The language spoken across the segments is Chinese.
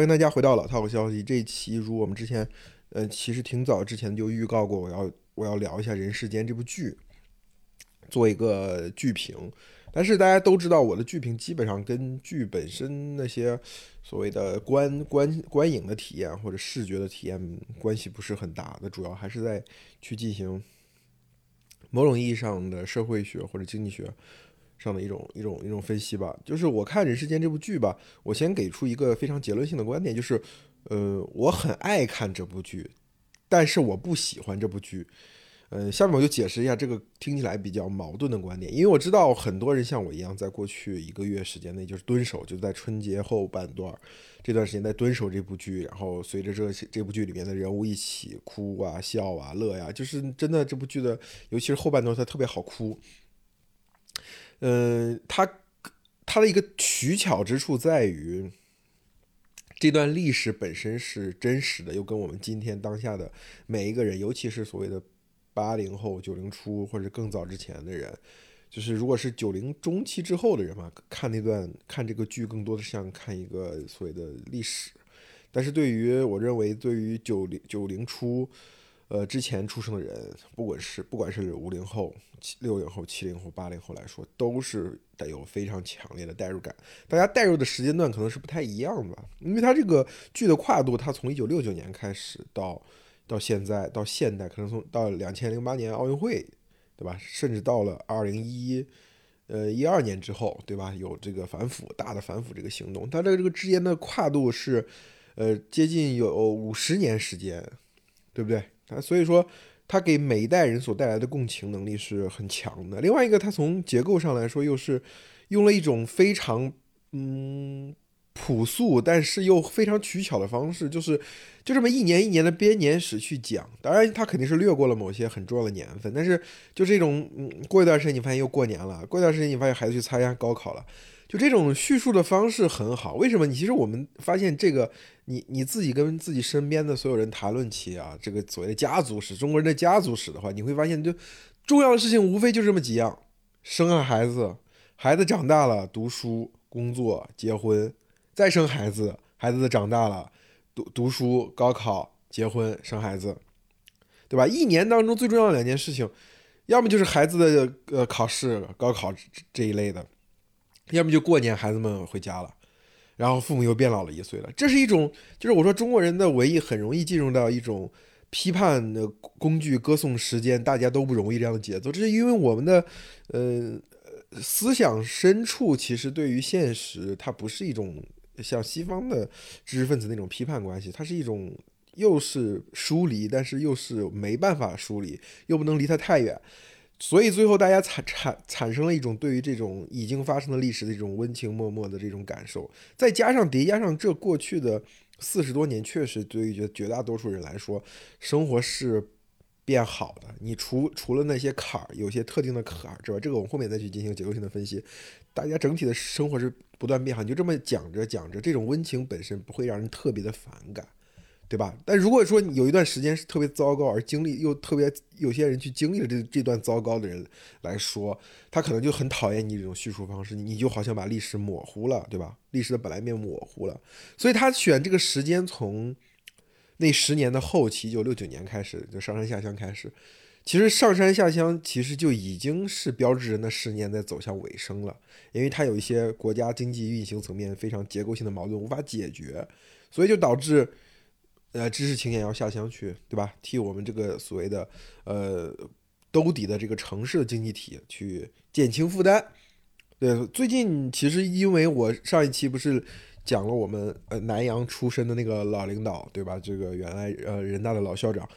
欢迎大家回到老套消息。这一期如我们之前，呃，其实挺早之前就预告过，我要我要聊一下《人世间》这部剧，做一个剧评。但是大家都知道，我的剧评基本上跟剧本身那些所谓的观观观影的体验或者视觉的体验关系不是很大的，主要还是在去进行某种意义上的社会学或者经济学。上的一种一种一种分析吧，就是我看《人世间》这部剧吧，我先给出一个非常结论性的观点，就是，呃，我很爱看这部剧，但是我不喜欢这部剧。嗯，下面我就解释一下这个听起来比较矛盾的观点，因为我知道很多人像我一样，在过去一个月时间内就是蹲守，就在春节后半段这段时间在蹲守这部剧，然后随着这这部剧里面的人物一起哭啊、笑啊、乐呀，就是真的这部剧的，尤其是后半段，它特别好哭。嗯，它它的一个取巧之处在于，这段历史本身是真实的，又跟我们今天当下的每一个人，尤其是所谓的八零后、九零初或者更早之前的人，就是如果是九零中期之后的人嘛，看那段看这个剧，更多的像看一个所谓的历史。但是对于我认为，对于九零九零初。呃，之前出生的人，不管是不管是五零后、七六零后、七零后、八零后来说，都是带有非常强烈的代入感。大家代入的时间段可能是不太一样的，因为它这个剧的跨度，它从一九六九年开始到到现在到现代，可能从到两千零八年奥运会，对吧？甚至到了二零一呃一二年之后，对吧？有这个反腐大的反腐这个行动，它的这个之间的跨度是呃接近有五十年时间，对不对？啊，所以说，它给每一代人所带来的共情能力是很强的。另外一个，它从结构上来说，又是用了一种非常嗯朴素，但是又非常取巧的方式，就是就这么一年一年的编年史去讲。当然，它肯定是略过了某些很重要的年份，但是就这种，过一段时间你发现又过年了，过一段时间你发现孩子去参加高考了。就这种叙述的方式很好，为什么？你其实我们发现这个，你你自己跟自己身边的所有人谈论起啊，这个所谓的家族史，中国人的家族史的话，你会发现，就重要的事情无非就这么几样：生了孩子，孩子长大了，读书、工作、结婚，再生孩子，孩子长大了，读读书、高考、结婚、生孩子，对吧？一年当中最重要的两件事情，要么就是孩子的呃考试、高考这一类的。要么就过年，孩子们回家了，然后父母又变老了一岁了。这是一种，就是我说中国人的文艺很容易进入到一种批判的工具、歌颂时间，大家都不容易这样的节奏。这是因为我们的呃思想深处其实对于现实，它不是一种像西方的知识分子那种批判关系，它是一种又是疏离，但是又是没办法疏离，又不能离它太远。所以最后大家产产产生了一种对于这种已经发生的历史的这种温情脉脉的这种感受，再加上叠加上这过去的四十多年，确实对于绝绝大多数人来说，生活是变好的。你除除了那些坎儿，有些特定的坎儿之外，这个我们后面再去进行结构性的分析。大家整体的生活是不断变好，你就这么讲着讲着，这种温情本身不会让人特别的反感。对吧？但如果说有一段时间是特别糟糕，而经历又特别有些人去经历了这这段糟糕的人来说，他可能就很讨厌你这种叙述方式，你就好像把历史模糊了，对吧？历史的本来面目模糊了，所以他选这个时间从那十年的后期，就六九年开始，就上山下乡开始。其实上山下乡其实就已经是标志着那十年在走向尾声了，因为它有一些国家经济运行层面非常结构性的矛盾无法解决，所以就导致。呃，知识青年要下乡去，对吧？替我们这个所谓的呃兜底的这个城市的经济体去减轻负担。对，最近其实因为我上一期不是讲了我们呃南阳出身的那个老领导，对吧？这个原来呃人大的老校长，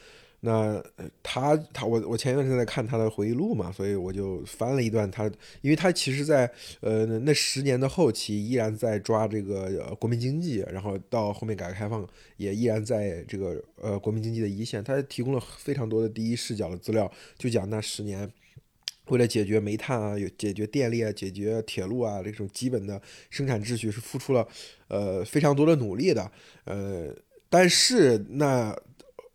那他他我我前一段时间在看他的回忆录嘛，所以我就翻了一段他，因为他其实在呃那十年的后期依然在抓这个呃国民经济，然后到后面改革开放也依然在这个呃国民经济的一线，他提供了非常多的第一视角的资料，就讲那十年为了解决煤炭啊、有解决电力啊、解决铁路啊这种基本的生产秩序是付出了呃非常多的努力的，呃，但是那。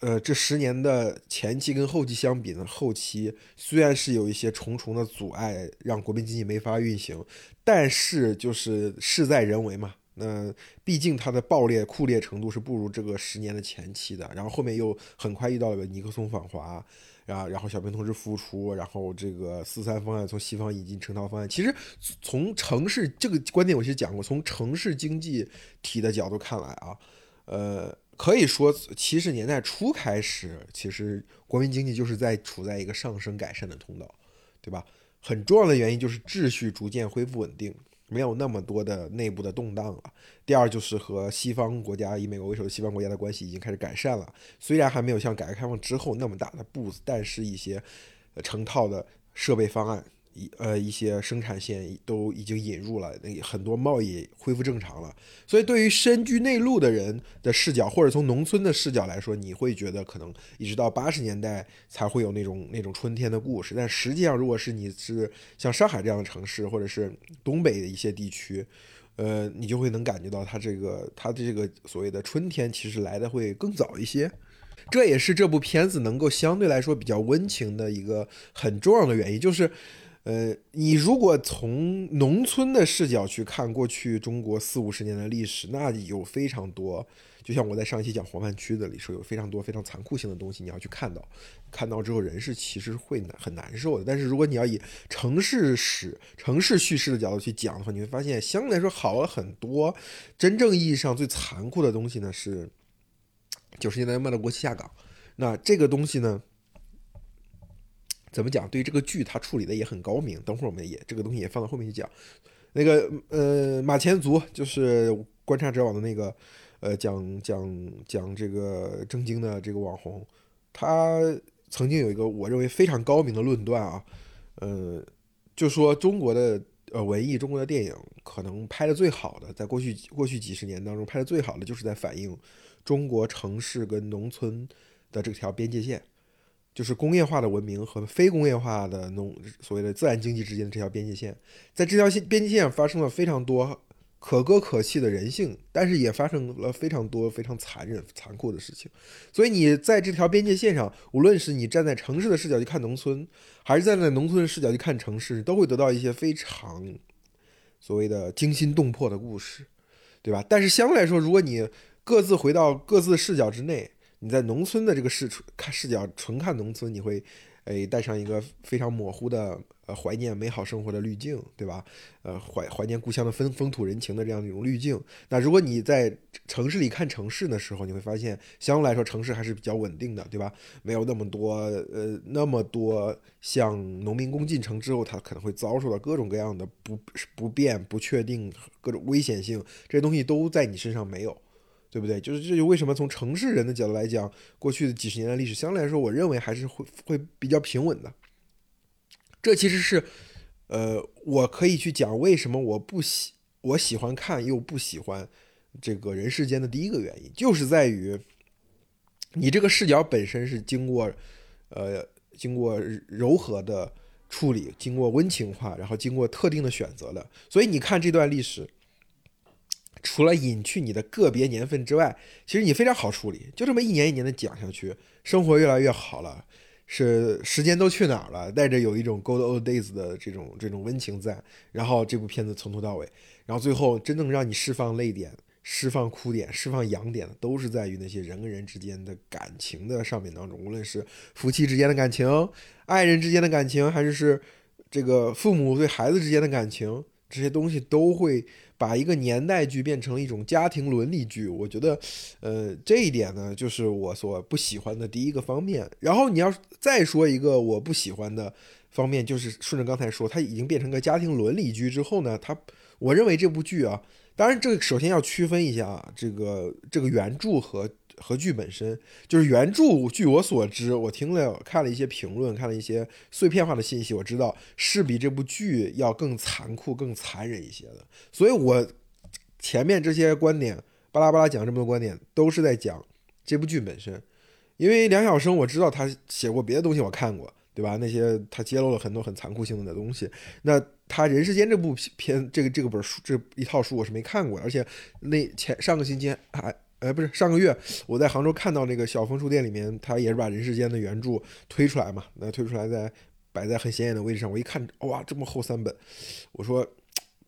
呃，这十年的前期跟后期相比呢，后期虽然是有一些重重的阻碍，让国民经济没法运行，但是就是事在人为嘛。那毕竟它的暴烈酷烈程度是不如这个十年的前期的。然后后面又很快遇到了尼克松访华，啊然后小平同志复出，然后这个四三方案从西方引进成套方案。其实从城市这个观点，我其实讲过，从城市经济体的角度看来啊，呃。可以说，七十年代初开始，其实国民经济就是在处在一个上升改善的通道，对吧？很重要的原因就是秩序逐渐恢复稳定，没有那么多的内部的动荡了。第二就是和西方国家以美国为首的西方国家的关系已经开始改善了，虽然还没有像改革开放之后那么大的步子，但是一些成套的设备方案。一呃一些生产线都已经引入了，那很多贸易恢复正常了。所以对于身居内陆的人的视角，或者从农村的视角来说，你会觉得可能一直到八十年代才会有那种那种春天的故事。但实际上，如果是你是像上海这样的城市，或者是东北的一些地区，呃，你就会能感觉到它这个它的这个所谓的春天其实来的会更早一些。这也是这部片子能够相对来说比较温情的一个很重要的原因，就是。呃，你如果从农村的视角去看过去中国四五十年的历史，那有非常多，就像我在上一期讲黄泛区的里说，有非常多非常残酷性的东西你要去看到，看到之后人是其实会难很难受的。但是如果你要以城市史、城市叙事的角度去讲的话，你会发现相对来说好了很多。真正意义上最残酷的东西呢，是九十年代末的国企下岗。那这个东西呢？怎么讲？对于这个剧，它处理的也很高明。等会儿我们也这个东西也放到后面去讲。那个呃，马前卒就是观察者网的那个呃，讲讲讲这个正经的这个网红，他曾经有一个我认为非常高明的论断啊，呃，就说中国的呃文艺，中国的电影可能拍的最好的，在过去过去几十年当中拍的最好的，就是在反映中国城市跟农村的这条边界线。就是工业化的文明和非工业化的农所谓的自然经济之间的这条边界线，在这条线边界线上发生了非常多可歌可泣的人性，但是也发生了非常多非常残忍残酷的事情。所以你在这条边界线上，无论是你站在城市的视角去看农村，还是站在农村的视角去看城市，都会得到一些非常所谓的惊心动魄的故事，对吧？但是相对来说，如果你各自回到各自视角之内，你在农村的这个视看视角纯看农村，你会，诶带上一个非常模糊的呃怀念美好生活的滤镜，对吧？呃怀怀念故乡的风风土人情的这样一种滤镜。那如果你在城市里看城市的时候，你会发现相对来说城市还是比较稳定的，对吧？没有那么多呃那么多像农民工进城之后，他可能会遭受到各种各样的不不便、不确定、各种危险性，这些东西都在你身上没有。对不对？就是这就为什么从城市人的角度来讲，过去的几十年的历史相对来说，我认为还是会会比较平稳的。这其实是，呃，我可以去讲为什么我不喜我喜欢看又不喜欢这个人世间的第一个原因，就是在于你这个视角本身是经过呃经过柔和的处理，经过温情化，然后经过特定的选择的。所以你看这段历史。除了隐去你的个别年份之外，其实你非常好处理，就这么一年一年的讲下去，生活越来越好了，是时间都去哪儿了？带着有一种 Gold Old Days 的这种这种温情在，然后这部片子从头到尾，然后最后真正让你释放泪点、释放哭点、释放痒点的，都是在于那些人跟人之间的感情的上面当中，无论是夫妻之间的感情、爱人之间的感情，还是是这个父母对孩子之间的感情，这些东西都会。把一个年代剧变成一种家庭伦理剧，我觉得，呃，这一点呢，就是我所不喜欢的第一个方面。然后你要再说一个我不喜欢的方面，就是顺着刚才说，它已经变成个家庭伦理剧之后呢，它，我认为这部剧啊，当然，这个首先要区分一下啊，这个这个原著和和剧本身，就是原著。据我所知，我听了看了一些评论，看了一些碎片化的信息，我知道是比这部剧要更残酷、更残忍一些的。所以，我前面这些观点巴拉巴拉讲这么多观点，都是在讲这部剧本身。因为梁晓声，我知道他写过别的东西，我看过。对吧？那些他揭露了很多很残酷性的东西。那他《人世间》这部片，这个这个本书，这一套书我是没看过。而且那前上个星期还，哎，不是上个月，我在杭州看到那个小枫书店里面，他也是把《人世间》的原著推出来嘛。那推出来在摆在很显眼的位置上，我一看，哇，这么厚三本，我说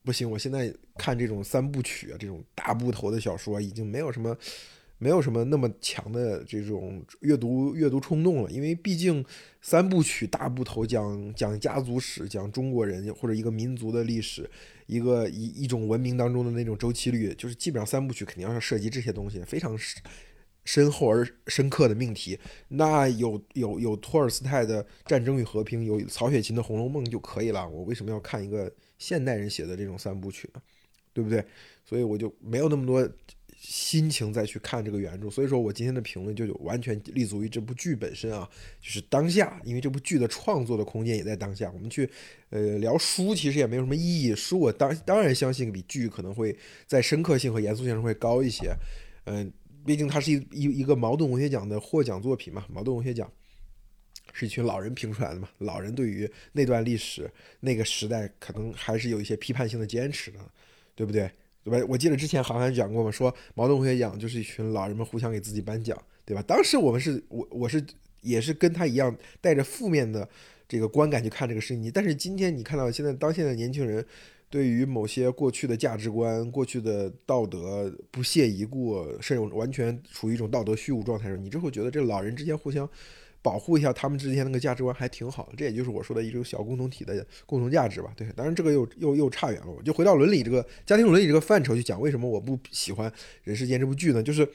不行，我现在看这种三部曲啊，这种大部头的小说，已经没有什么。没有什么那么强的这种阅读阅读冲动了，因为毕竟三部曲大部头讲讲家族史，讲中国人或者一个民族的历史，一个一一种文明当中的那种周期率，就是基本上三部曲肯定要涉及这些东西，非常深厚而深刻的命题。那有有有托尔斯泰的《战争与和平》，有曹雪芹的《红楼梦》就可以了。我为什么要看一个现代人写的这种三部曲呢？对不对？所以我就没有那么多。心情再去看这个原著，所以说我今天的评论就完全立足于这部剧本身啊，就是当下，因为这部剧的创作的空间也在当下。我们去呃聊书其实也没有什么意义，书我当当然相信比剧可能会在深刻性和严肃性上会高一些。嗯，毕竟它是一一一个茅盾文学奖的获奖作品嘛，茅盾文学奖是一群老人评出来的嘛，老人对于那段历史那个时代可能还是有一些批判性的坚持的，对不对？对吧？我记得之前好像讲过嘛，说茅盾文学奖就是一群老人们互相给自己颁奖，对吧？当时我们是我我是也是跟他一样带着负面的这个观感去看这个事情。但是今天你看到现在当现在年轻人对于某些过去的价值观、过去的道德不屑一顾，甚至完全处于一种道德虚无状态的时候，你就会觉得这老人之间互相。保护一下他们之间那个价值观还挺好的，这也就是我说的一种小共同体的共同价值吧。对，当然这个又又又差远了。我就回到伦理这个家庭伦理这个范畴去讲，为什么我不喜欢《人世间》这部剧呢？就是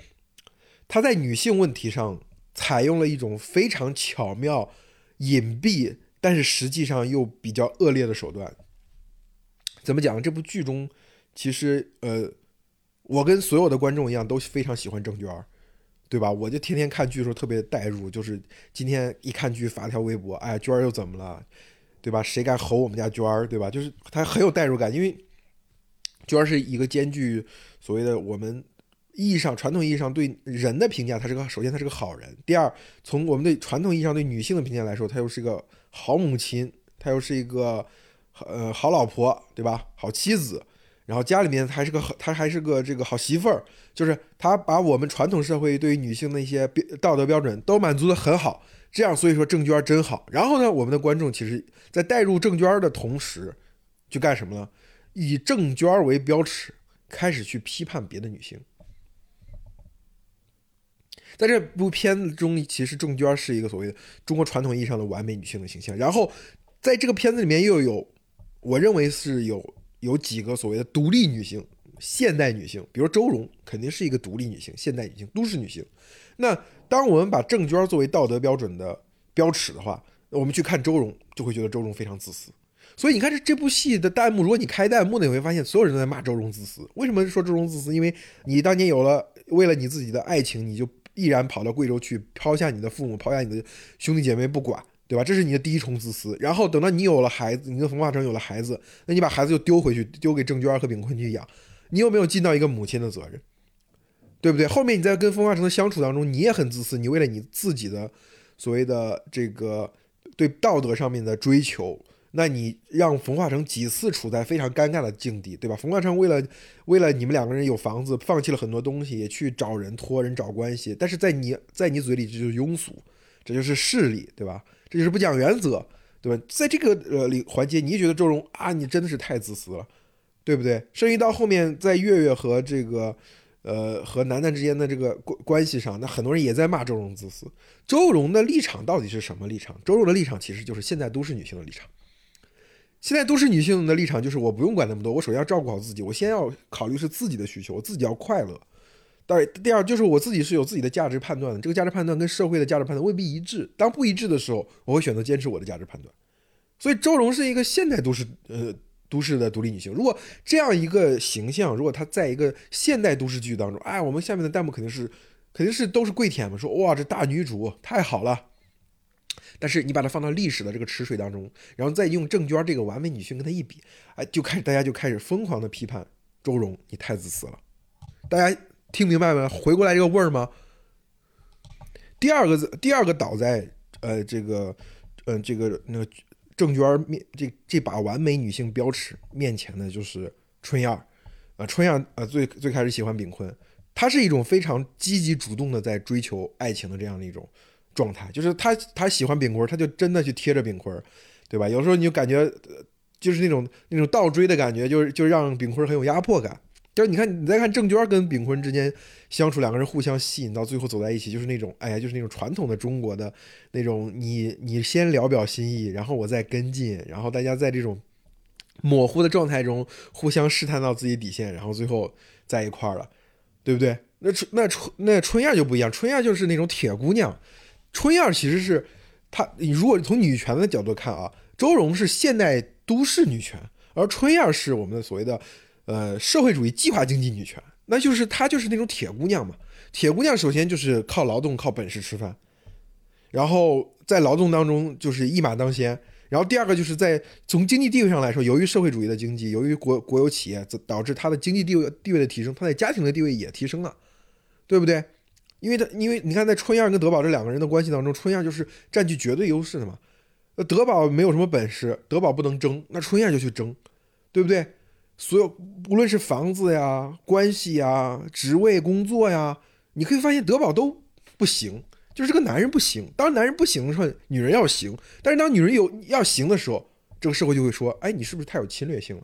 他在女性问题上采用了一种非常巧妙、隐蔽，但是实际上又比较恶劣的手段。怎么讲？这部剧中其实呃，我跟所有的观众一样都非常喜欢郑娟儿。对吧？我就天天看剧的时候特别代入，就是今天一看剧发条微博，哎，娟儿又怎么了？对吧？谁敢吼我们家娟儿？对吧？就是他很有代入感，因为娟儿是一个兼具所谓的我们意义上传统意义上对人的评价，他是个首先他是个好人，第二从我们对传统意义上对女性的评价来说，她又是个好母亲，她又是一个呃好老婆，对吧？好妻子。然后家里面还是个好她还是个这个好媳妇儿，就是她把我们传统社会对于女性的一些道德标准都满足的很好，这样所以说郑娟真好。然后呢，我们的观众其实，在带入郑娟的同时，去干什么呢？以郑娟为标尺，开始去批判别的女性。在这部片子中，其实郑娟是一个所谓的中国传统意义上的完美女性的形象。然后在这个片子里面又有，我认为是有。有几个所谓的独立女性、现代女性，比如周蓉，肯定是一个独立女性、现代女性、都市女性。那当我们把郑娟作为道德标准的标尺的话，我们去看周蓉，就会觉得周蓉非常自私。所以你看这这部戏的弹幕，如果你开弹幕呢，你会发现所有人都在骂周蓉自私。为什么说周蓉自私？因为你当年有了为了你自己的爱情，你就毅然跑到贵州去，抛下你的父母，抛下你的兄弟姐妹不管。对吧？这是你的第一重自私。然后等到你有了孩子，你跟冯化成有了孩子，那你把孩子又丢回去，丢给郑娟和炳坤去养，你有没有尽到一个母亲的责任？对不对？后面你在跟冯化成的相处当中，你也很自私，你为了你自己的所谓的这个对道德上面的追求，那你让冯化成几次处在非常尴尬的境地，对吧？冯化成为了为了你们两个人有房子，放弃了很多东西，也去找人托人找关系，但是在你在你嘴里这就是庸俗，这就是势力，对吧？这就是不讲原则，对吧？在这个呃里环节，你觉得周蓉啊，你真的是太自私了，对不对？甚至到后面，在月月和这个呃和楠楠之间的这个关关系上，那很多人也在骂周蓉自私。周蓉的立场到底是什么立场？周蓉的立场其实就是现在都市女性的立场。现在都市女性的立场就是我不用管那么多，我首先要照顾好自己，我先要考虑是自己的需求，我自己要快乐。当然，第二就是我自己是有自己的价值判断的，这个价值判断跟社会的价值判断未必一致。当不一致的时候，我会选择坚持我的价值判断。所以周蓉是一个现代都市呃都市的独立女性。如果这样一个形象，如果她在一个现代都市剧当中，哎，我们下面的弹幕肯定是肯定是都是跪舔嘛，说哇这大女主太好了。但是你把它放到历史的这个池水当中，然后再用郑娟这个完美女性跟她一比，哎，就开始大家就开始疯狂的批判周蓉，你太自私了。大家听明白没？回过来这个味儿吗？第二个字，第二个倒在呃这个，嗯这个那个郑娟面这这把完美女性标尺面前的就是春燕儿，啊春燕儿啊最最开始喜欢炳坤，她是一种非常积极主动的在追求爱情的这样的一种状态，就是她她喜欢炳坤，她就真的去贴着炳坤，对吧？有时候你就感觉就是那种那种倒追的感觉，就是就让炳坤很有压迫感。就是你看，你再看郑娟跟炳坤之间相处，两个人互相吸引，到最后走在一起，就是那种，哎呀，就是那种传统的中国的那种，你你先聊表心意，然后我再跟进，然后大家在这种模糊的状态中互相试探到自己底线，然后最后在一块儿了，对不对？那春那春那春燕就不一样，春燕就是那种铁姑娘，春燕其实是她，你如果从女权的角度看啊，周蓉是现代都市女权，而春燕是我们的所谓的。呃，社会主义计划经济女权，那就是她就是那种铁姑娘嘛。铁姑娘首先就是靠劳动、靠本事吃饭，然后在劳动当中就是一马当先。然后第二个就是在从经济地位上来说，由于社会主义的经济，由于国国有企业，导致她的经济地位地位的提升，她在家庭的地位也提升了，对不对？因为她因为你看，在春燕跟德宝这两个人的关系当中，春燕就是占据绝对优势的嘛。那德宝没有什么本事，德宝不能争，那春燕就去争，对不对？所有无论是房子呀、关系呀、职位、工作呀，你可以发现德宝都不行，就是这个男人不行。当男人不行的时候，女人要行；但是当女人有要行的时候，这个社会就会说：“哎，你是不是太有侵略性了？”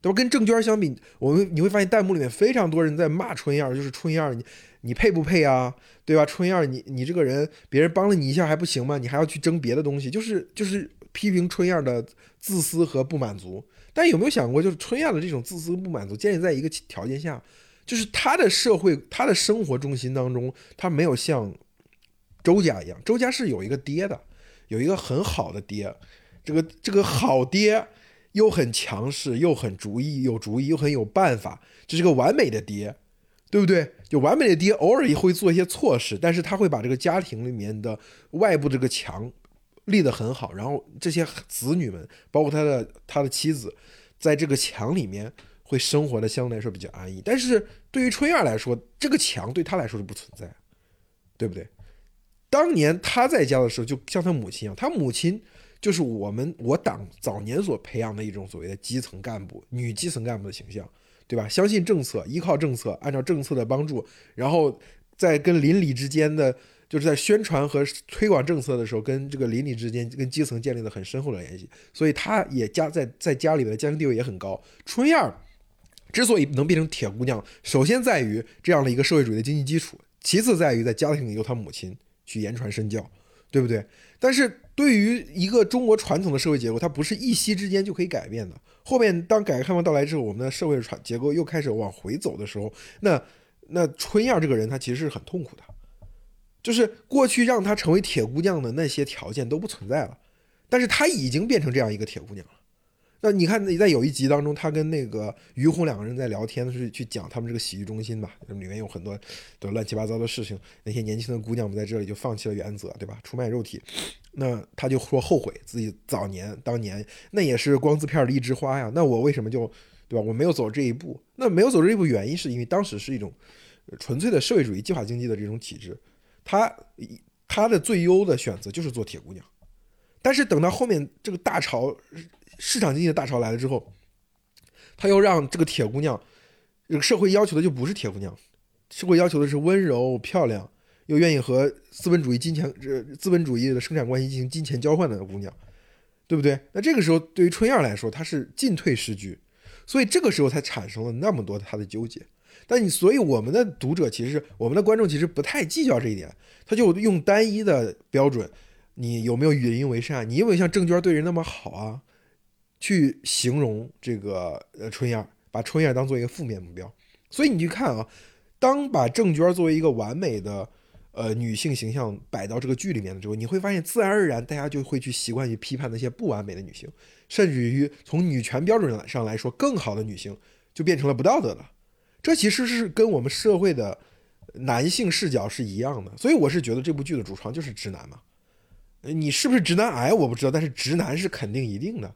对吧？跟郑娟相比，我们你会发现弹幕里面非常多人在骂春燕，就是春燕，你你配不配啊？对吧？春燕，你你这个人，别人帮了你一下还不行吗？你还要去争别的东西，就是就是批评春燕的自私和不满足。但有没有想过，就是春燕的这种自私不满足，建立在一个条件下，就是他的社会、他的生活中心当中，他没有像周家一样，周家是有一个爹的，有一个很好的爹，这个这个好爹又很强势，又很主意，有主意又很有办法，这是个完美的爹，对不对？就完美的爹，偶尔也会做一些错事，但是他会把这个家庭里面的外部这个墙。立得很好，然后这些子女们，包括他的他的妻子，在这个墙里面会生活的相对来说比较安逸。但是对于春燕来说，这个墙对他来说是不存在，对不对？当年他在家的时候，就像他母亲一样，他母亲就是我们我党早年所培养的一种所谓的基层干部、女基层干部的形象，对吧？相信政策，依靠政策，按照政策的帮助，然后在跟邻里之间的。就是在宣传和推广政策的时候，跟这个邻里之间、跟基层建立了很深厚的联系，所以他也家在在家里的家庭地位也很高。春燕之所以能变成铁姑娘，首先在于这样的一个社会主义的经济基础，其次在于在家庭里由她母亲去言传身教，对不对？但是对于一个中国传统的社会结构，它不是一夕之间就可以改变的。后面当改革开放到来之后，我们的社会传结构又开始往回走的时候，那那春燕这个人，她其实是很痛苦的。就是过去让她成为铁姑娘的那些条件都不存在了，但是她已经变成这样一个铁姑娘了。那你看你在有一集当中，她跟那个于红两个人在聊天，是去讲他们这个洗浴中心吧，里面有很多的乱七八糟的事情。那些年轻的姑娘们在这里就放弃了原则，对吧？出卖肉体。那她就说后悔自己早年当年那也是光字片的一枝花呀。那我为什么就对吧？我没有走这一步。那没有走这一步原因是因为当时是一种纯粹的社会主义计划经济的这种体制。他他的最优的选择就是做铁姑娘，但是等到后面这个大潮市场经济的大潮来了之后，他又让这个铁姑娘，这个社会要求的就不是铁姑娘，社会要求的是温柔漂亮又愿意和资本主义金钱这资本主义的生产关系进行金钱交换的姑娘，对不对？那这个时候对于春燕来说，她是进退失据，所以这个时候才产生了那么多她的纠结。但你所以我们的读者其实我们的观众其实不太计较这一点，他就用单一的标准，你有没有与人为善？你有没有像郑娟对人那么好啊？去形容这个呃春燕，把春燕当做一个负面目标。所以你去看啊，当把郑娟作为一个完美的呃女性形象摆到这个剧里面的时候，你会发现自然而然大家就会去习惯于批判那些不完美的女性，甚至于从女权标准上来说，更好的女性就变成了不道德的。这其实是跟我们社会的男性视角是一样的，所以我是觉得这部剧的主创就是直男嘛。你是不是直男癌我不知道，但是直男是肯定一定的。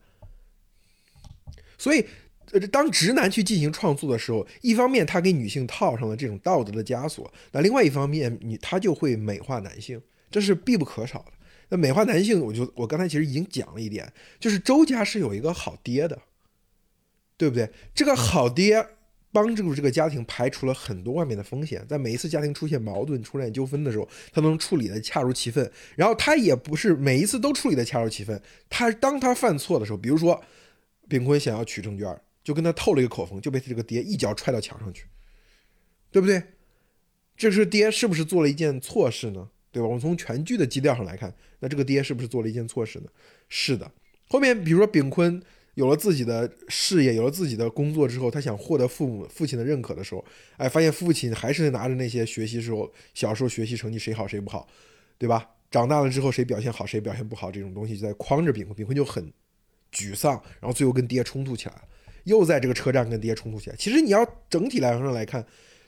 所以，呃，当直男去进行创作的时候，一方面他给女性套上了这种道德的枷锁，那另外一方面，你他就会美化男性，这是必不可少的。那美化男性，我就我刚才其实已经讲了一点，就是周家是有一个好爹的，对不对？这个好爹。帮助这个家庭排除了很多外面的风险，在每一次家庭出现矛盾、出现纠纷的时候，他都能处理的恰如其分。然后他也不是每一次都处理的恰如其分，他当他犯错的时候，比如说炳坤想要取证券，就跟他透了一个口风，就被他这个爹一脚踹到墙上去，对不对？这是爹是不是做了一件错事呢？对吧？我们从全剧的基调上来看，那这个爹是不是做了一件错事呢？是的。后面比如说炳坤。有了自己的事业，有了自己的工作之后，他想获得父母父亲的认可的时候，哎，发现父亲还是拿着那些学习时候小时候学习成绩谁好谁不好，对吧？长大了之后谁表现好谁表现不好这种东西就在框着炳坤，炳坤就很沮丧，然后最后跟爹冲突起来了，又在这个车站跟爹冲突起来。其实你要整体来上来看，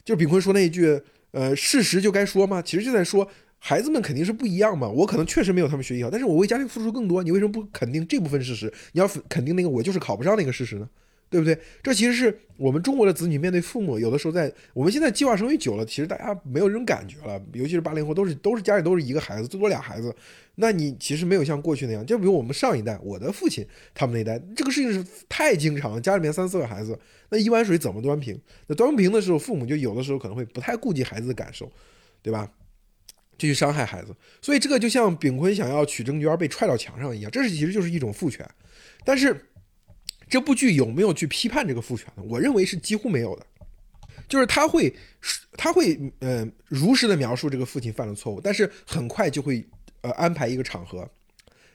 就是炳坤说那一句，呃，事实就该说嘛，其实就在说。孩子们肯定是不一样嘛，我可能确实没有他们学习好，但是我为家庭付出更多，你为什么不肯定这部分事实？你要肯定那个我就是考不上那个事实呢？对不对？这其实是我们中国的子女面对父母，有的时候在我们现在计划生育久了，其实大家没有这种感觉了，尤其是八零后，都是都是家里都是一个孩子，最多俩孩子，那你其实没有像过去那样，就比如我们上一代，我的父亲他们那一代，这个事情是太经常了，家里面三四个孩子，那一碗水怎么端平？那端平的时候，父母就有的时候可能会不太顾及孩子的感受，对吧？就去伤害孩子，所以这个就像炳坤想要取证券被踹到墙上一样，这是其实就是一种父权。但是这部剧有没有去批判这个父权呢？我认为是几乎没有的，就是他会他会呃如实的描述这个父亲犯了错误，但是很快就会呃安排一个场合，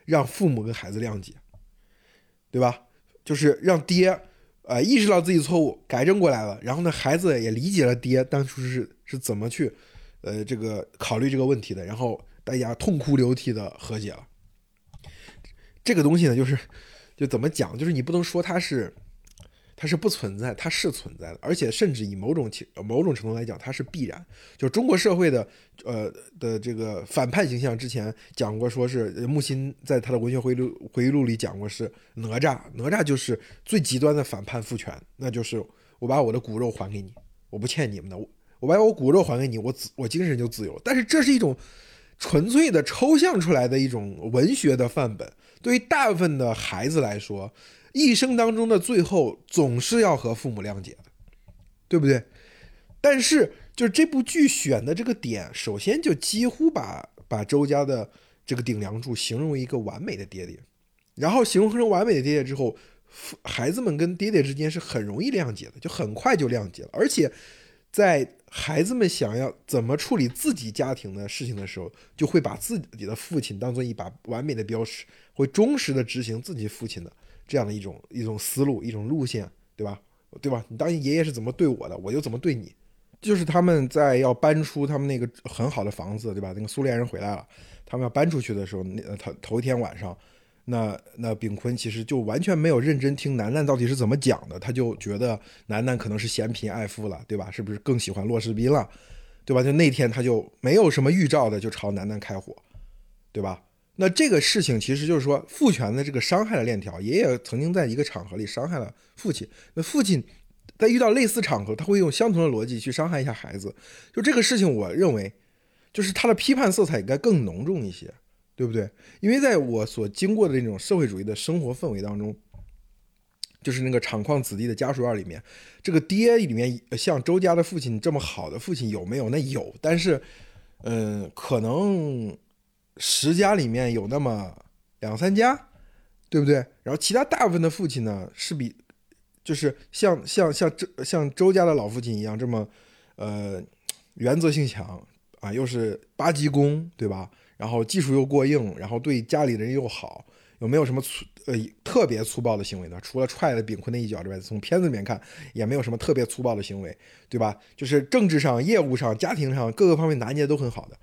让父母跟孩子谅解，对吧？就是让爹呃意识到自己错误，改正过来了，然后呢孩子也理解了爹当初是是怎么去。呃，这个考虑这个问题的，然后大家痛哭流涕的和解了。这个东西呢，就是就怎么讲，就是你不能说它是它是不存在，它是存在的，而且甚至以某种情某种程度来讲，它是必然。就中国社会的呃的这个反叛形象，之前讲过，说是木心在他的文学回忆录回忆录里讲过，是哪吒，哪吒就是最极端的反叛父权，那就是我把我的骨肉还给你，我不欠你们的。我把我骨肉还给你，我自我精神就自由。但是这是一种纯粹的抽象出来的一种文学的范本。对于大部分的孩子来说，一生当中的最后总是要和父母谅解的，对不对？但是就是这部剧选的这个点，首先就几乎把把周家的这个顶梁柱形容为一个完美的爹爹，然后形容成完美的爹爹之后，孩子们跟爹爹之间是很容易谅解的，就很快就谅解了，而且。在孩子们想要怎么处理自己家庭的事情的时候，就会把自己的父亲当做一把完美的标尺，会忠实的执行自己父亲的这样的一种一种思路、一种路线，对吧？对吧？你当爷爷是怎么对我的，我就怎么对你。就是他们在要搬出他们那个很好的房子，对吧？那个苏联人回来了，他们要搬出去的时候，那头头一天晚上。那那炳坤其实就完全没有认真听楠楠到底是怎么讲的，他就觉得楠楠可能是嫌贫爱富了，对吧？是不是更喜欢骆世斌了，对吧？就那天他就没有什么预兆的就朝楠楠开火，对吧？那这个事情其实就是说父权的这个伤害的链条，爷爷曾经在一个场合里伤害了父亲，那父亲在遇到类似场合，他会用相同的逻辑去伤害一下孩子，就这个事情，我认为就是他的批判色彩应该更浓重一些。对不对？因为在我所经过的那种社会主义的生活氛围当中，就是那个厂矿子弟的家属院里面，这个爹里面像周家的父亲这么好的父亲有没有？那有，但是，嗯，可能十家里面有那么两三家，对不对？然后其他大部分的父亲呢，是比就是像像像周像周家的老父亲一样这么，呃，原则性强啊，又是八级工，对吧？然后技术又过硬，然后对家里人又好，有没有什么粗呃特别粗暴的行为呢？除了踹了炳坤那一脚之外，从片子里面看也没有什么特别粗暴的行为，对吧？就是政治上、业务上、家庭上各个方面拿捏都很好的。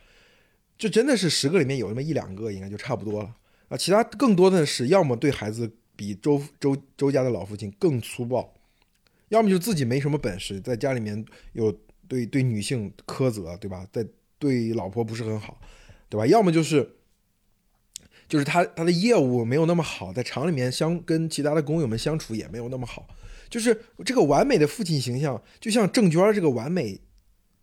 就真的是十个里面有那么一两个，应该就差不多了啊。其他更多的是要么对孩子比周周周家的老父亲更粗暴，要么就自己没什么本事，在家里面有对对女性苛责，对吧？在对老婆不是很好，对吧？要么就是就是他他的业务没有那么好，在厂里面相跟其他的工友们相处也没有那么好，就是这个完美的父亲形象，就像郑娟这个完美。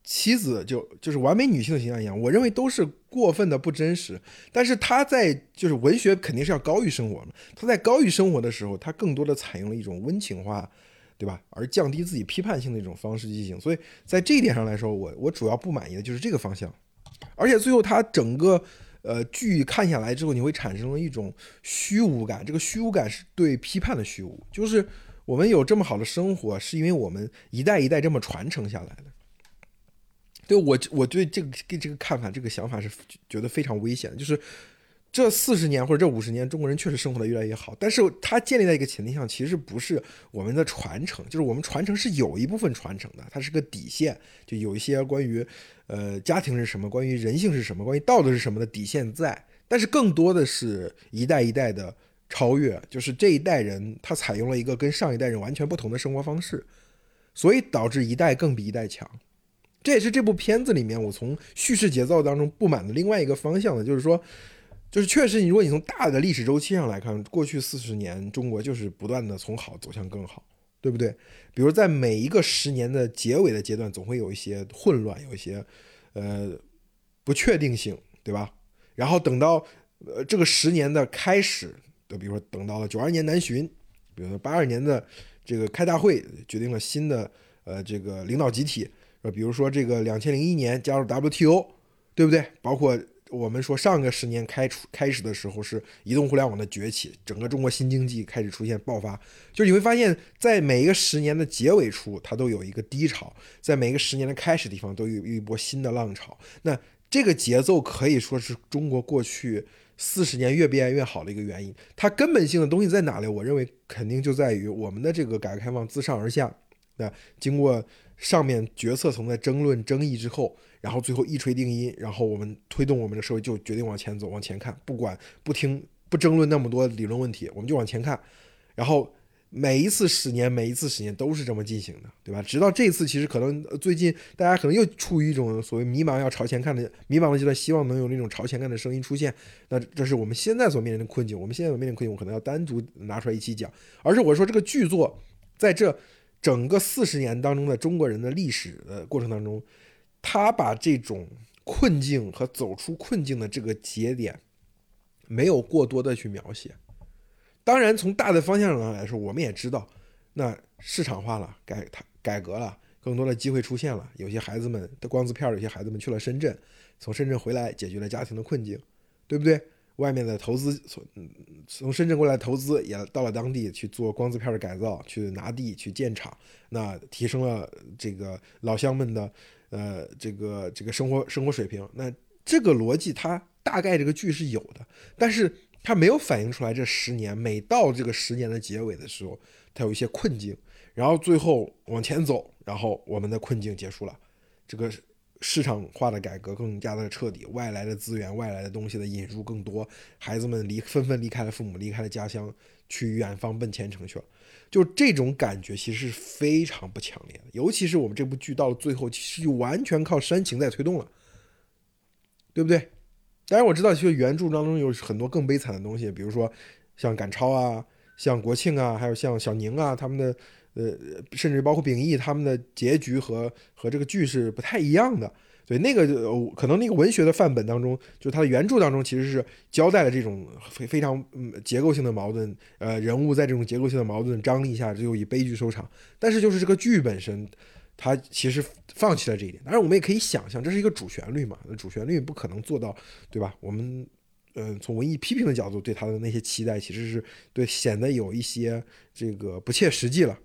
妻子就就是完美女性的形象一样，我认为都是过分的不真实。但是他在就是文学肯定是要高于生活嘛，他在高于生活的时候，他更多的采用了一种温情化，对吧？而降低自己批判性的一种方式进行。所以在这一点上来说，我我主要不满意的就是这个方向。而且最后他整个呃剧看下来之后，你会产生了一种虚无感。这个虚无感是对批判的虚无，就是我们有这么好的生活，是因为我们一代一代这么传承下来的。对我，我对这个跟这个看法、这个想法是觉得非常危险的。就是这四十年或者这五十年，中国人确实生活的越来越好，但是它建立在一个前提上，其实不是我们的传承，就是我们传承是有一部分传承的，它是个底线，就有一些关于呃家庭是什么、关于人性是什么、关于道德是什么的底线在，但是更多的是一代一代的超越，就是这一代人他采用了一个跟上一代人完全不同的生活方式，所以导致一代更比一代强。这也是这部片子里面我从叙事节奏当中不满的另外一个方向呢，就是说，就是确实，你如果你从大的历史周期上来看，过去四十年中国就是不断的从好走向更好，对不对？比如在每一个十年的结尾的阶段，总会有一些混乱，有一些呃不确定性，对吧？然后等到呃这个十年的开始，就比如说等到了九二年南巡，比如说八二年的这个开大会，决定了新的呃这个领导集体。呃，比如说这个两千零一年加入 WTO，对不对？包括我们说上个十年开出开始的时候是移动互联网的崛起，整个中国新经济开始出现爆发。就你会发现在每一个十年的结尾处，它都有一个低潮；在每一个十年的开始地方，都有一波新的浪潮。那这个节奏可以说是中国过去四十年越变越好的一个原因。它根本性的东西在哪里？我认为肯定就在于我们的这个改革开放自上而下，那经过。上面决策层在争论争议之后，然后最后一锤定音，然后我们推动我们的社会就决定往前走，往前看，不管不听不争论那么多理论问题，我们就往前看。然后每一次十年，每一次十年都是这么进行的，对吧？直到这次，其实可能最近大家可能又处于一种所谓迷茫要朝前看的迷茫的阶段，希望能有那种朝前看的声音出现。那这是我们现在所面临的困境。我们现在所面临的困境，我可能要单独拿出来一起讲。而是我说这个剧作在这。整个四十年当中的中国人的历史的过程当中，他把这种困境和走出困境的这个节点，没有过多的去描写。当然，从大的方向上来说，我们也知道，那市场化了，改它改革了，更多的机会出现了。有些孩子们的光子片，有些孩子们去了深圳，从深圳回来解决了家庭的困境，对不对？外面的投资从从深圳过来投资也到了当地去做光字片的改造，去拿地去建厂，那提升了这个老乡们的呃这个这个生活生活水平。那这个逻辑它大概这个剧是有的，但是它没有反映出来这十年每到这个十年的结尾的时候，它有一些困境，然后最后往前走，然后我们的困境结束了，这个。市场化的改革更加的彻底，外来的资源、外来的东西的引入更多，孩子们离纷纷离开了父母，离开了家乡，去远方奔前程去了。就这种感觉其实是非常不强烈的，尤其是我们这部剧到了最后，其实就完全靠煽情在推动了，对不对？当然我知道，其实原著当中有很多更悲惨的东西，比如说像赶超啊，像国庆啊，还有像小宁啊他们的。呃，甚至包括秉义他们的结局和和这个剧是不太一样的，所以那个可能那个文学的范本当中，就是它的原著当中其实是交代了这种非非常嗯结构性的矛盾，呃，人物在这种结构性的矛盾张力下，只有以悲剧收场。但是就是这个剧本身，它其实放弃了这一点。当然，我们也可以想象，这是一个主旋律嘛，主旋律不可能做到，对吧？我们嗯，从文艺批评的角度对他的那些期待，其实是对显得有一些这个不切实际了。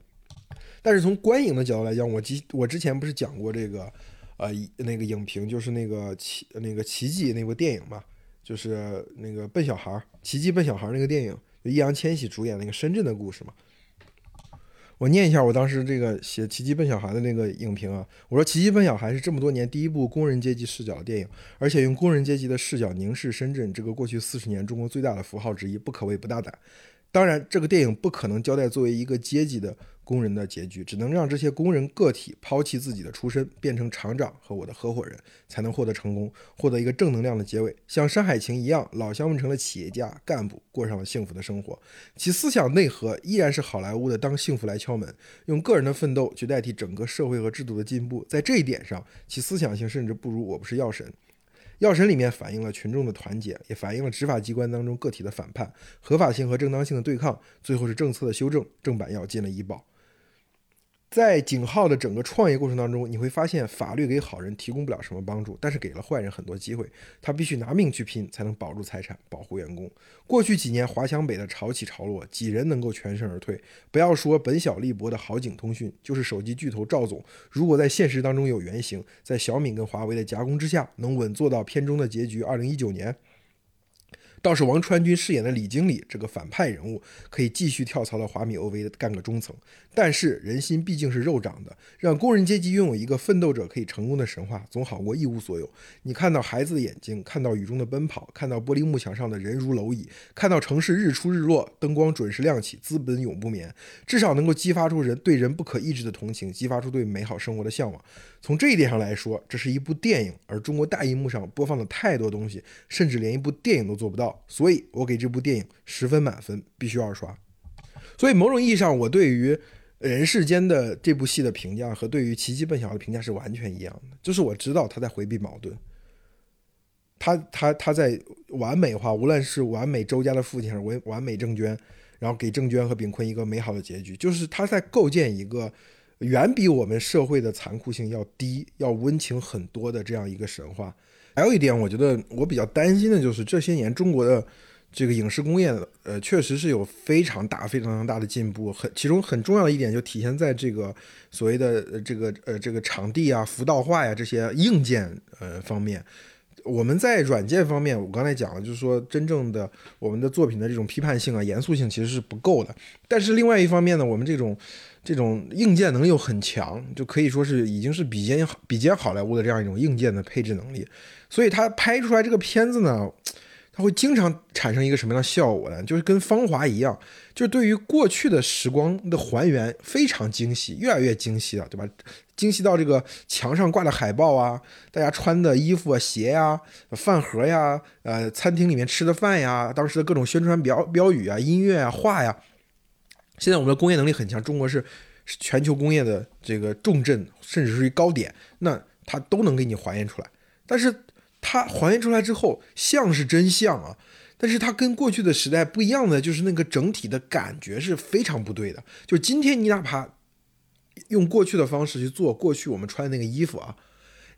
但是从观影的角度来讲，我之我之前不是讲过这个，呃，那个影评就是那个奇那个奇迹那部电影嘛，就是那个笨小孩奇迹笨小孩那个电影，就易烊千玺主演那个深圳的故事嘛。我念一下我当时这个写《奇迹笨小孩》的那个影评啊，我说《奇迹笨小孩》是这么多年第一部工人阶级视角的电影，而且用工人阶级的视角凝视深圳这个过去四十年中国最大的符号之一，不可谓不大胆。当然，这个电影不可能交代作为一个阶级的工人的结局，只能让这些工人个体抛弃自己的出身，变成厂长和我的合伙人，才能获得成功，获得一个正能量的结尾。像《山海情》一样，老乡们成了企业家干部，过上了幸福的生活。其思想内核依然是好莱坞的“当幸福来敲门”，用个人的奋斗去代替整个社会和制度的进步。在这一点上，其思想性甚至不如《我不是药神》。药神里面反映了群众的团结，也反映了执法机关当中个体的反叛、合法性和正当性的对抗，最后是政策的修正，正版药进了医保。在景浩的整个创业过程当中，你会发现法律给好人提供不了什么帮助，但是给了坏人很多机会。他必须拿命去拼，才能保住财产，保护员工。过去几年华强北的潮起潮落，几人能够全身而退？不要说本小利博的好景通讯，就是手机巨头赵总，如果在现实当中有原型，在小米跟华为的夹攻之下，能稳坐到片中的结局，二零一九年。倒是王传君饰演的李经理这个反派人物，可以继续跳槽到华米 OV 干个中层。但是人心毕竟是肉长的，让工人阶级拥有一个奋斗者可以成功的神话，总好过一无所有。你看到孩子的眼睛，看到雨中的奔跑，看到玻璃幕墙上的人如蝼蚁，看到城市日出日落，灯光准时亮起，资本永不眠，至少能够激发出人对人不可抑制的同情，激发出对美好生活的向往。从这一点上来说，这是一部电影，而中国大荧幕上播放的太多东西，甚至连一部电影都做不到。所以我给这部电影十分满分，必须二刷。所以某种意义上，我对于。人世间的这部戏的评价和对于奇迹笨小孩的评价是完全一样的，就是我知道他在回避矛盾，他他他在完美化，无论是完美周家的父亲还是完完美郑娟，然后给郑娟和炳坤一个美好的结局，就是他在构建一个远比我们社会的残酷性要低、要温情很多的这样一个神话。还有一点，我觉得我比较担心的就是这些年中国的。这个影视工业，呃，确实是有非常大、非常大的进步。很，其中很重要的一点就体现在这个所谓的呃这个呃这个场地啊、服道化呀这些硬件呃方面。我们在软件方面，我刚才讲了，就是说真正的我们的作品的这种批判性啊、严肃性其实是不够的。但是另外一方面呢，我们这种这种硬件能力又很强，就可以说是已经是比肩比肩好莱坞的这样一种硬件的配置能力。所以它拍出来这个片子呢。它会经常产生一个什么样的效果呢？就是跟《芳华》一样，就是对于过去的时光的还原非常精细，越来越精细了，对吧？精细到这个墙上挂的海报啊，大家穿的衣服啊、鞋呀、饭盒呀、呃，餐厅里面吃的饭呀，当时的各种宣传标标语啊、音乐啊、画呀。现在我们的工业能力很强，中国是全球工业的这个重镇，甚至是于高点，那它都能给你还原出来，但是。它还原出来之后，像是真像啊，但是它跟过去的时代不一样的，就是那个整体的感觉是非常不对的。就今天你哪怕用过去的方式去做过去我们穿的那个衣服啊，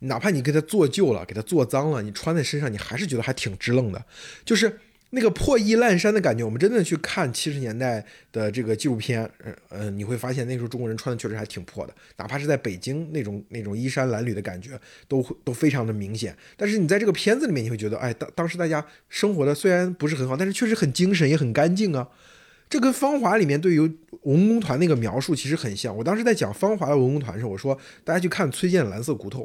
哪怕你给它做旧了，给它做脏了，你穿在身上，你还是觉得还挺支棱的，就是。那个破衣烂衫的感觉，我们真的去看七十年代的这个纪录片，呃，你会发现那时候中国人穿的确实还挺破的，哪怕是在北京那种那种衣衫褴褛的感觉，都会都非常的明显。但是你在这个片子里面，你会觉得，哎，当当时大家生活的虽然不是很好，但是确实很精神，也很干净啊。这跟《芳华》里面对于文工团那个描述其实很像。我当时在讲《芳华》的文工团时，候，我说大家去看崔健《蓝色骨头》。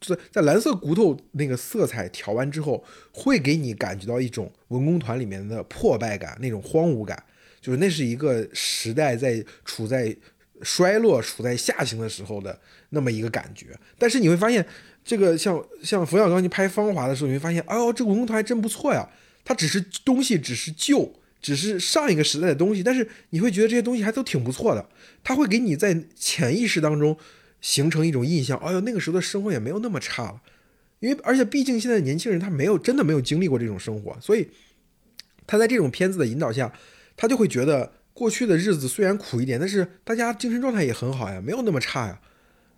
就是在蓝色骨头那个色彩调完之后，会给你感觉到一种文工团里面的破败感，那种荒芜感。就是那是一个时代在处在衰落、处在下行的时候的那么一个感觉。但是你会发现，这个像像冯小刚去拍《芳华》的时候，你会发现，哎呦，这个文工团还真不错呀。它只是东西只是旧，只是上一个时代的东西，但是你会觉得这些东西还都挺不错的。它会给你在潜意识当中。形成一种印象，哎呦，那个时候的生活也没有那么差了，因为而且毕竟现在年轻人他没有真的没有经历过这种生活，所以他在这种片子的引导下，他就会觉得过去的日子虽然苦一点，但是大家精神状态也很好呀，没有那么差呀，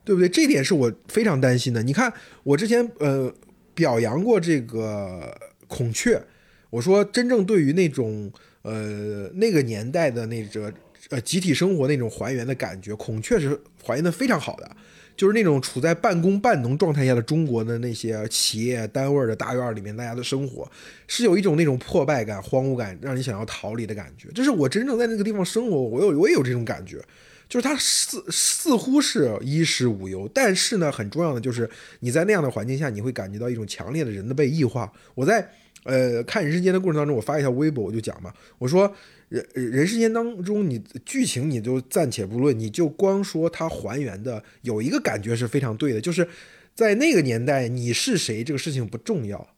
对不对？这点是我非常担心的。你看，我之前呃表扬过这个孔雀，我说真正对于那种呃那个年代的那个。呃，集体生活那种还原的感觉，孔雀是还原的非常好的，就是那种处在半工半农状态下的中国的那些企业单位的大院里面，大家的生活是有一种那种破败感、荒芜感，让你想要逃离的感觉。这是我真正在那个地方生活，我有我也有这种感觉。就是它似似乎是衣食无忧，但是呢，很重要的就是你在那样的环境下，你会感觉到一种强烈的人的被异化。我在呃看《人世间》的过程当中，我发一条微博，我就讲嘛，我说人人世间当中，你剧情你就暂且不论，你就光说它还原的有一个感觉是非常对的，就是在那个年代，你是谁这个事情不重要，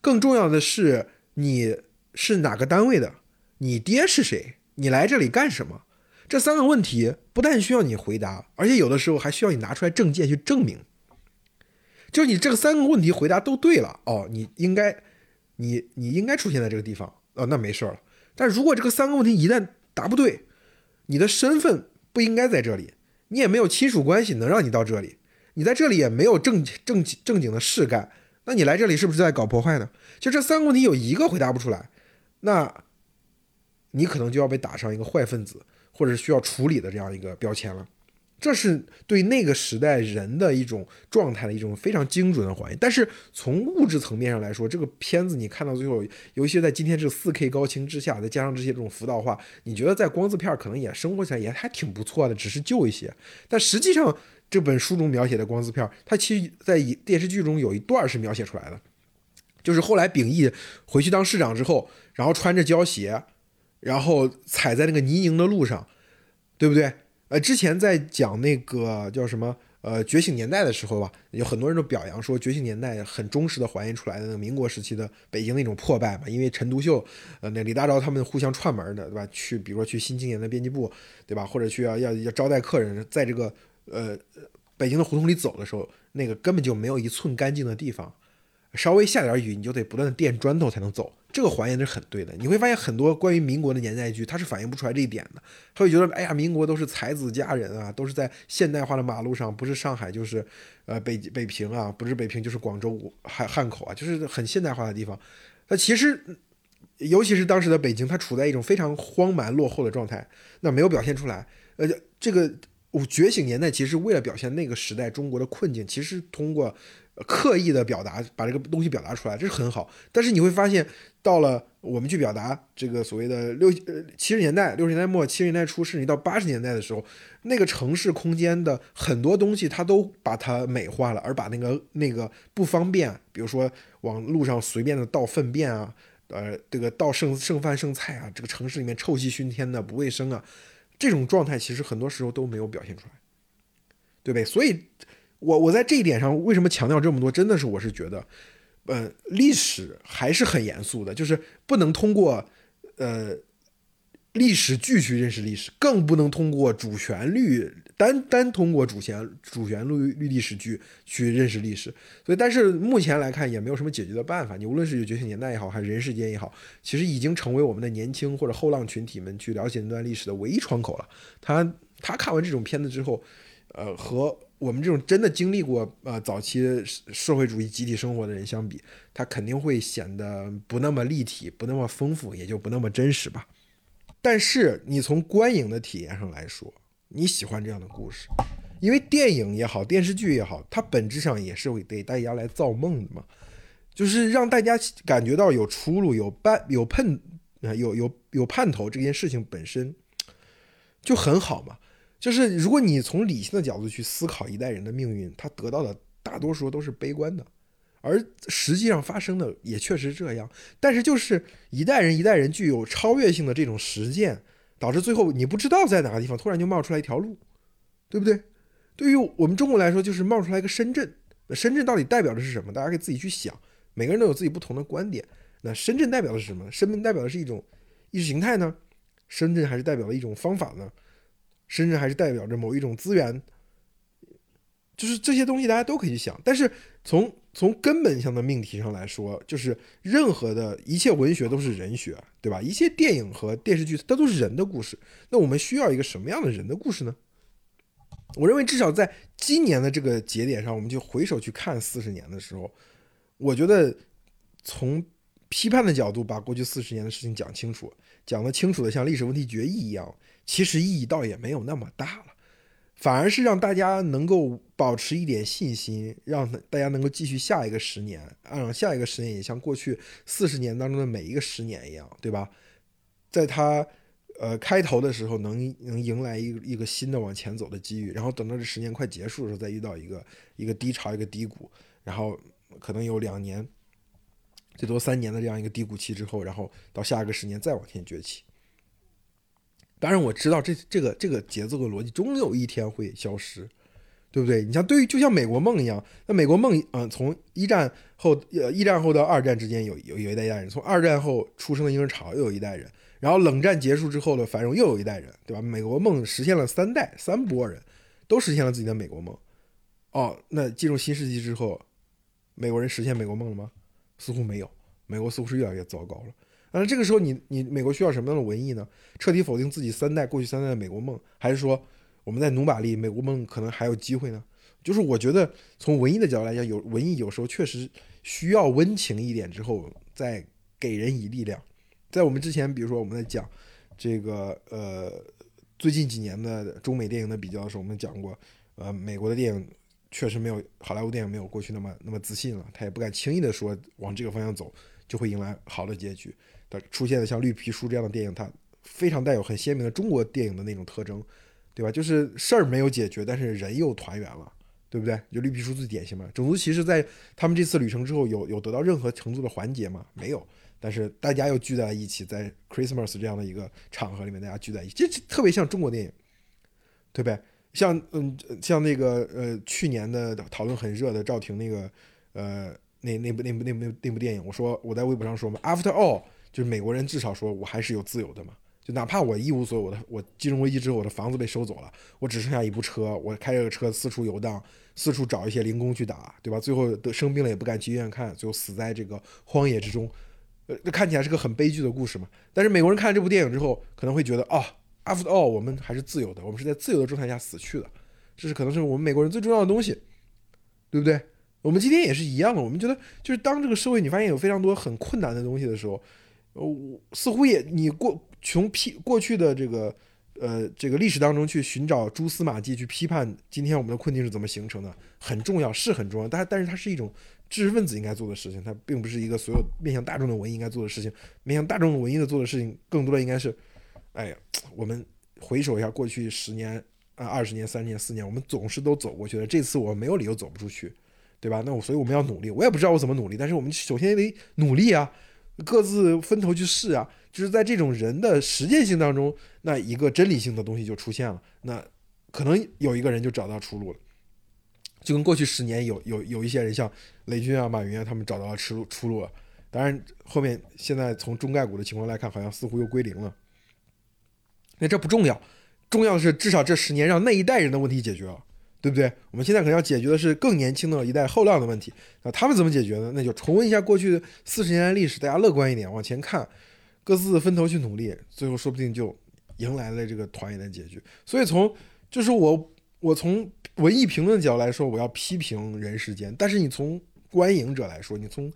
更重要的是你是哪个单位的，你爹是谁，你来这里干什么。这三个问题不但需要你回答，而且有的时候还需要你拿出来证件去证明。就是你这三个问题回答都对了哦，你应该，你你应该出现在这个地方哦，那没事了。但如果这个三个问题一旦答不对，你的身份不应该在这里，你也没有亲属关系能让你到这里，你在这里也没有正正正经的事干，那你来这里是不是在搞破坏呢？就这三个问题有一个回答不出来，那你可能就要被打上一个坏分子。或者需要处理的这样一个标签了，这是对那个时代人的一种状态的一种非常精准的还原。但是从物质层面上来说，这个片子你看到最后，尤其在今天这四 K 高清之下，再加上这些这种浮道化，你觉得在光字片可能也生活起来也还挺不错的，只是旧一些。但实际上这本书中描写的光字片，它其实在电视剧中有一段是描写出来的，就是后来秉义回去当市长之后，然后穿着胶鞋。然后踩在那个泥泞的路上，对不对？呃，之前在讲那个叫什么呃《觉醒年代》的时候吧，有很多人都表扬说《觉醒年代》很忠实的还原出来的那个民国时期的北京那种破败嘛。因为陈独秀、呃那李大钊他们互相串门的，对吧？去比如说去新青年的编辑部，对吧？或者去要要要招待客人，在这个呃北京的胡同里走的时候，那个根本就没有一寸干净的地方。稍微下点雨，你就得不断的垫砖头才能走。这个还原的是很对的。你会发现很多关于民国的年代剧，它是反映不出来这一点的。他会觉得，哎呀，民国都是才子佳人啊，都是在现代化的马路上，不是上海就是，呃，北北平啊，不是北平就是广州汉汉口啊，就是很现代化的地方。那其实，尤其是当时的北京，它处在一种非常荒蛮落后的状态，那没有表现出来。呃，这个我觉醒年代其实为了表现那个时代中国的困境，其实通过。刻意的表达，把这个东西表达出来，这是很好。但是你会发现，到了我们去表达这个所谓的六七十年代、六十年代末、七十年代初，甚至到八十年代的时候，那个城市空间的很多东西，它都把它美化了，而把那个那个不方便，比如说往路上随便的倒粪便啊，呃，这个倒剩剩饭剩菜啊，这个城市里面臭气熏天的不卫生啊，这种状态其实很多时候都没有表现出来，对不对？所以。我我在这一点上为什么强调这么多？真的是我是觉得，呃，历史还是很严肃的，就是不能通过呃历史剧去认识历史，更不能通过主旋律单单通过主旋主旋律律历史剧去认识历史。所以，但是目前来看也没有什么解决的办法。你无论是《觉醒年代》也好，还是《人世间》也好，其实已经成为我们的年轻或者后浪群体们去了解那段历史的唯一窗口了。他他看完这种片子之后，呃，和我们这种真的经历过呃早期社会主义集体生活的人相比，他肯定会显得不那么立体，不那么丰富，也就不那么真实吧。但是你从观影的体验上来说，你喜欢这样的故事，因为电影也好，电视剧也好，它本质上也是为给大家来造梦的嘛，就是让大家感觉到有出路、有伴、有盼，有有有盼头，这件事情本身就很好嘛。就是如果你从理性的角度去思考一代人的命运，他得到的大多数都是悲观的，而实际上发生的也确实这样。但是就是一代人一代人具有超越性的这种实践，导致最后你不知道在哪个地方突然就冒出来一条路，对不对？对于我们中国来说，就是冒出来一个深圳。那深圳到底代表的是什么？大家可以自己去想，每个人都有自己不同的观点。那深圳代表的是什么？深圳代表的是一种意识形态呢？深圳还是代表了一种方法呢？深圳还是代表着某一种资源，就是这些东西大家都可以去想。但是从从根本上的命题上来说，就是任何的一切文学都是人学，对吧？一切电影和电视剧它都是人的故事。那我们需要一个什么样的人的故事呢？我认为至少在今年的这个节点上，我们就回首去看四十年的时候，我觉得从批判的角度把过去四十年的事情讲清楚，讲得清楚的像历史问题决议一样。其实意义倒也没有那么大了，反而是让大家能够保持一点信心，让大家能够继续下一个十年，让下一个十年也像过去四十年当中的每一个十年一样，对吧？在他呃，开头的时候能能迎来一一个新的往前走的机遇，然后等到这十年快结束的时候，再遇到一个一个低潮、一个低谷，然后可能有两年，最多三年的这样一个低谷期之后，然后到下一个十年再往前崛起。当然，我知道这这个这个节奏和逻辑终有一天会消失，对不对？你像对于就像美国梦一样，那美国梦，嗯，从一战后呃一战后到二战之间有有有一代人，从二战后出生的婴儿潮又有一代人。然后冷战结束之后的繁荣又有一代人，对吧？美国梦实现了三代三波人，都实现了自己的美国梦。哦，那进入新世纪之后，美国人实现美国梦了吗？似乎没有，美国似乎是越来越糟糕了。那这个时候，你你美国需要什么样的文艺呢？彻底否定自己三代过去三代的美国梦，还是说我们在努把力，美国梦可能还有机会呢？就是我觉得从文艺的角度来讲，有文艺有时候确实需要温情一点之后，再给人以力量。在我们之前，比如说我们在讲这个呃最近几年的中美电影的比较的时候，我们讲过，呃，美国的电影确实没有好莱坞电影没有过去那么那么自信了，他也不敢轻易的说往这个方向走就会迎来好的结局。它出现的像《绿皮书》这样的电影，它非常带有很鲜明的中国电影的那种特征，对吧？就是事儿没有解决，但是人又团圆了，对不对？就《绿皮书》最典型嘛。种族歧视在他们这次旅程之后有有得到任何程度的缓解吗？没有。但是大家又聚在一起，在 Christmas 这样的一个场合里面，大家聚在一起，这特别像中国电影，对呗？像嗯，像那个呃，去年的讨论很热的赵婷那个呃，那那部那部那部那部电影，我说我在微博上说嘛，After all，就是美国人至少说我还是有自由的嘛，就哪怕我一无所有，我的我金融危机之后我的房子被收走了，我只剩下一部车，我开着车四处游荡，四处找一些零工去打，对吧？最后得生病了也不敢去医院看，最后死在这个荒野之中。呃，这看起来是个很悲剧的故事嘛？但是美国人看了这部电影之后，可能会觉得，哦，After all，我们还是自由的，我们是在自由的状态下死去的，这是可能是我们美国人最重要的东西，对不对？我们今天也是一样的，我们觉得，就是当这个社会你发现有非常多很困难的东西的时候，呃，似乎也你过从批过去的这个呃这个历史当中去寻找蛛丝马迹，去批判今天我们的困境是怎么形成的，很重要，是很重要，但但是它是一种。知识分子应该做的事情，它并不是一个所有面向大众的文艺应该做的事情。面向大众的文艺的做的事情，更多的应该是，哎呀，我们回首一下过去十年啊、二十年、三十年、四年，我们总是都走过去了。这次我没有理由走不出去，对吧？那我所以我们要努力。我也不知道我怎么努力，但是我们首先得努力啊，各自分头去试啊。就是在这种人的实践性当中，那一个真理性的东西就出现了。那可能有一个人就找到出路了。就跟过去十年有有有一些人像雷军啊、马云啊，他们找到了出路出路了。当然，后面现在从中概股的情况来看，好像似乎又归零了。那这不重要，重要的是至少这十年让那一代人的问题解决了，对不对？我们现在可能要解决的是更年轻的一代后浪的问题。那他们怎么解决呢？那就重温一下过去四十年的历史，大家乐观一点，往前看，各自分头去努力，最后说不定就迎来了这个团圆的结局。所以从就是我。我从文艺评论角度来说，我要批评《人世间》，但是你从观影者来说，你从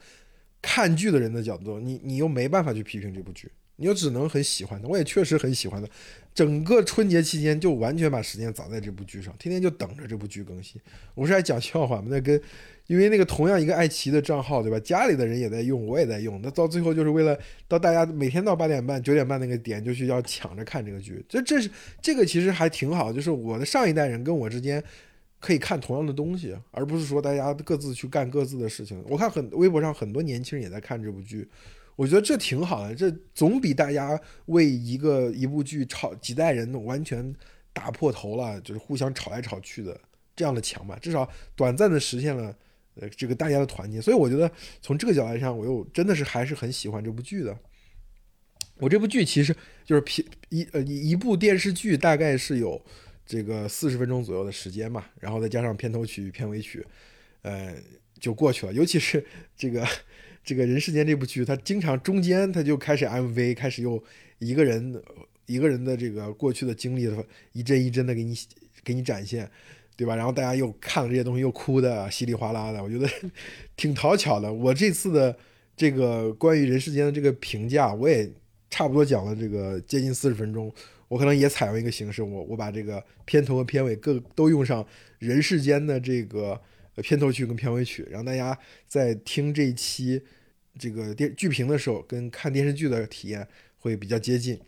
看剧的人的角度，你你又没办法去批评这部剧，你又只能很喜欢它。我也确实很喜欢它，整个春节期间就完全把时间砸在这部剧上，天天就等着这部剧更新。我是还讲笑话吗？那跟。因为那个同样一个爱奇艺的账号，对吧？家里的人也在用，我也在用。那到最后就是为了到大家每天到八点半、九点半那个点，就去要抢着看这个剧。这这是这个其实还挺好，就是我的上一代人跟我之间可以看同样的东西，而不是说大家各自去干各自的事情。我看很微博上很多年轻人也在看这部剧，我觉得这挺好的，这总比大家为一个一部剧吵几代人完全打破头了，就是互相吵来吵去的这样的强吧。至少短暂的实现了。呃，这个大家的团结，所以我觉得从这个角度上，我又真的是还是很喜欢这部剧的。我这部剧其实就是平一呃一部电视剧，大概是有这个四十分钟左右的时间嘛，然后再加上片头曲、片尾曲，呃，就过去了。尤其是这个这个人世间这部剧，它经常中间它就开始 MV，开始又一个人一个人的这个过去的经历的，一帧一帧的给你给你展现。对吧？然后大家又看了这些东西，又哭的稀里哗啦的，我觉得 挺讨巧的。我这次的这个关于人世间的这个评价，我也差不多讲了这个接近四十分钟。我可能也采用一个形式，我我把这个片头和片尾各都用上人世间的这个片头曲跟片尾曲，让大家在听这一期这个电剧评的时候，跟看电视剧的体验会比较接近。